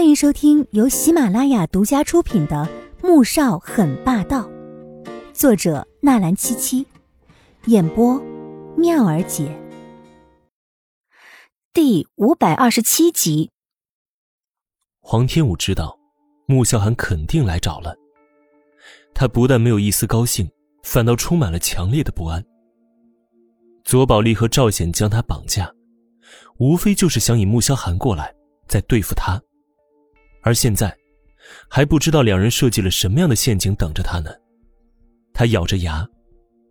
欢迎收听由喜马拉雅独家出品的《穆少很霸道》，作者纳兰七七，演播妙儿姐。第五百二十七集。黄天武知道，穆萧寒肯定来找了。他不但没有一丝高兴，反倒充满了强烈的不安。左宝丽和赵显将他绑架，无非就是想引穆萧寒过来，再对付他。而现在，还不知道两人设计了什么样的陷阱等着他呢。他咬着牙，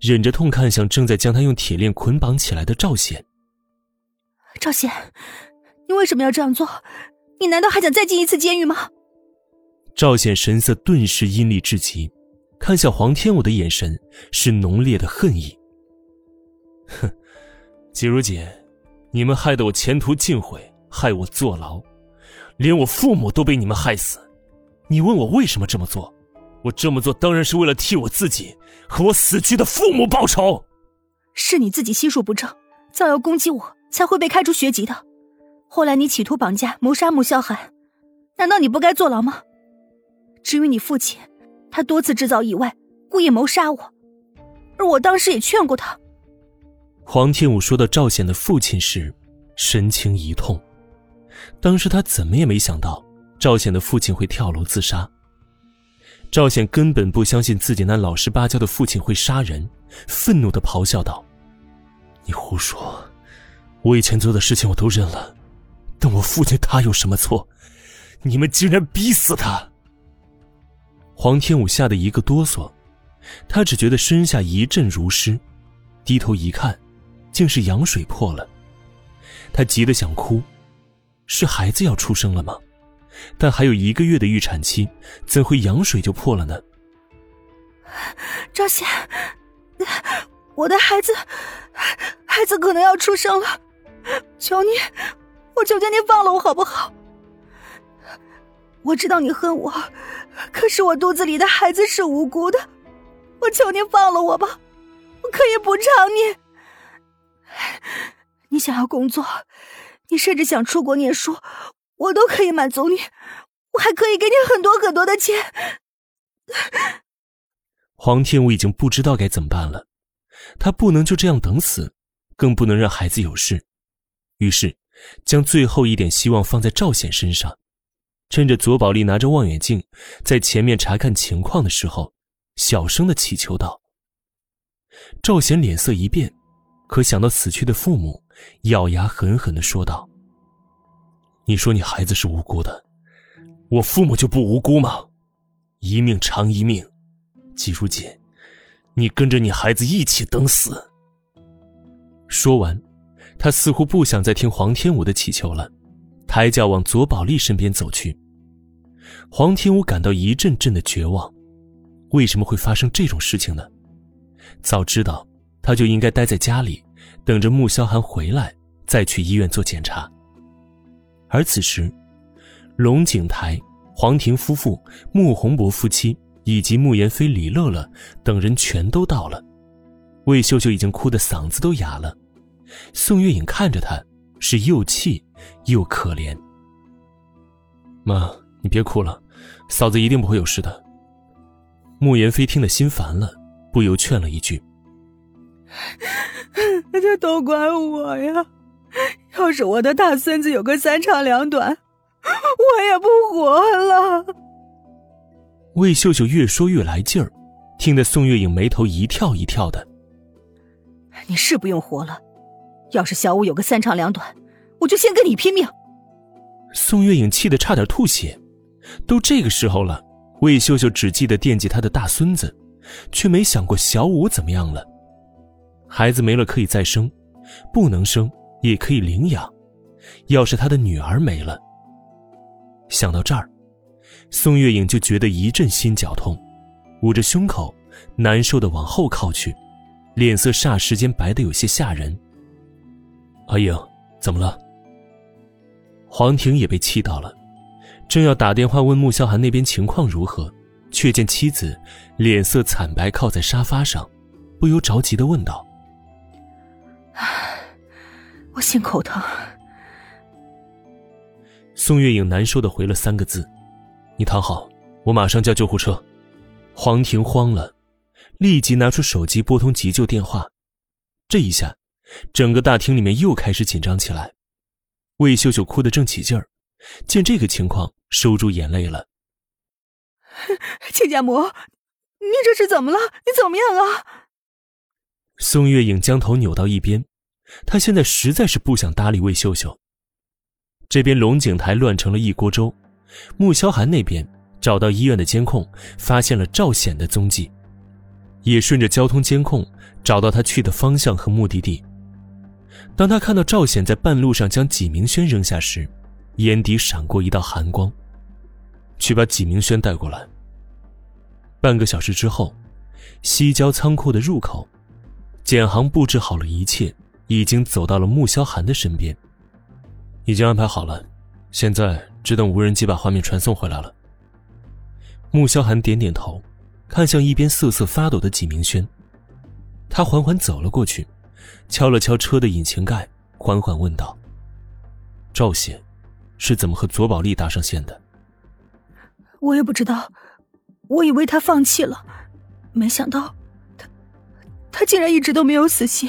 忍着痛看向正在将他用铁链捆绑起来的赵显。赵显，你为什么要这样做？你难道还想再进一次监狱吗？赵显神色顿时阴厉至极，看向黄天武的眼神是浓烈的恨意。哼，季如锦，你们害得我前途尽毁，害我坐牢。连我父母都被你们害死，你问我为什么这么做？我这么做当然是为了替我自己和我死去的父母报仇。是你自己心术不正，造谣攻击我，才会被开除学籍的。后来你企图绑架、谋杀穆萧寒，难道你不该坐牢吗？至于你父亲，他多次制造意外，故意谋杀我，而我当时也劝过他。黄天武说到赵显的父亲时，神情一痛。当时他怎么也没想到赵显的父亲会跳楼自杀。赵显根本不相信自己那老实巴交的父亲会杀人，愤怒的咆哮道：“你胡说！我以前做的事情我都认了，但我父亲他有什么错？你们竟然逼死他！”黄天武吓得一个哆嗦，他只觉得身下一阵如湿，低头一看，竟是羊水破了，他急得想哭。是孩子要出生了吗？但还有一个月的预产期，怎会羊水就破了呢？赵贤，我的孩子，孩子可能要出生了，求你，我求求你放了我好不好？我知道你恨我，可是我肚子里的孩子是无辜的，我求你放了我吧，我可以补偿你。你想要工作？你甚至想出国念书，我都可以满足你，我还可以给你很多很多的钱。黄天武已经不知道该怎么办了，他不能就这样等死，更不能让孩子有事，于是将最后一点希望放在赵显身上，趁着左宝丽拿着望远镜在前面查看情况的时候，小声的祈求道。赵显脸色一变，可想到死去的父母。咬牙狠狠的说道：“你说你孩子是无辜的，我父母就不无辜吗？一命偿一命，季如锦，你跟着你孩子一起等死。”说完，他似乎不想再听黄天武的乞求了，抬脚往左宝丽身边走去。黄天武感到一阵阵的绝望，为什么会发生这种事情呢？早知道，他就应该待在家里。等着穆萧寒回来，再去医院做检查。而此时，龙井台、黄庭夫妇、穆宏博夫妻以及穆言飞、李乐乐等人全都到了。魏秀秀已经哭得嗓子都哑了，宋月影看着她，是又气又可怜。妈，你别哭了，嫂子一定不会有事的。穆言飞听得心烦了，不由劝了一句。这都怪我呀！要是我的大孙子有个三长两短，我也不活了。魏秀秀越说越来劲儿，听得宋月影眉头一跳一跳的。你是不用活了，要是小五有个三长两短，我就先跟你拼命。宋月影气得差点吐血。都这个时候了，魏秀秀只记得惦记她的大孙子，却没想过小五怎么样了。孩子没了可以再生，不能生也可以领养。要是他的女儿没了，想到这儿，宋月影就觉得一阵心绞痛，捂着胸口，难受的往后靠去，脸色霎时间白的有些吓人。阿影，怎么了？黄婷也被气到了，正要打电话问穆萧寒那边情况如何，却见妻子脸色惨白，靠在沙发上，不由着急的问道。我心口疼。宋月影难受的回了三个字：“你躺好，我马上叫救护车。”黄婷慌了，立即拿出手机拨通急救电话。这一下，整个大厅里面又开始紧张起来。魏秀秀哭得正起劲儿，见这个情况，收住眼泪了。亲家母，你这是怎么了？你怎么样啊？宋月影将头扭到一边，他现在实在是不想搭理魏秀秀。这边龙井台乱成了一锅粥，穆萧寒那边找到医院的监控，发现了赵显的踪迹，也顺着交通监控找到他去的方向和目的地。当他看到赵显在半路上将纪明轩扔下时，眼底闪过一道寒光。去把纪明轩带过来。半个小时之后，西郊仓库的入口，简航布置好了一切，已经走到了穆萧寒的身边。已经安排好了，现在只等无人机把画面传送回来了。穆萧寒点点头，看向一边瑟瑟发抖的纪明轩，他缓缓走了过去。敲了敲车的引擎盖，缓缓问道：“赵显，是怎么和左宝丽搭上线的？”我也不知道，我以为他放弃了，没想到他，他竟然一直都没有死心。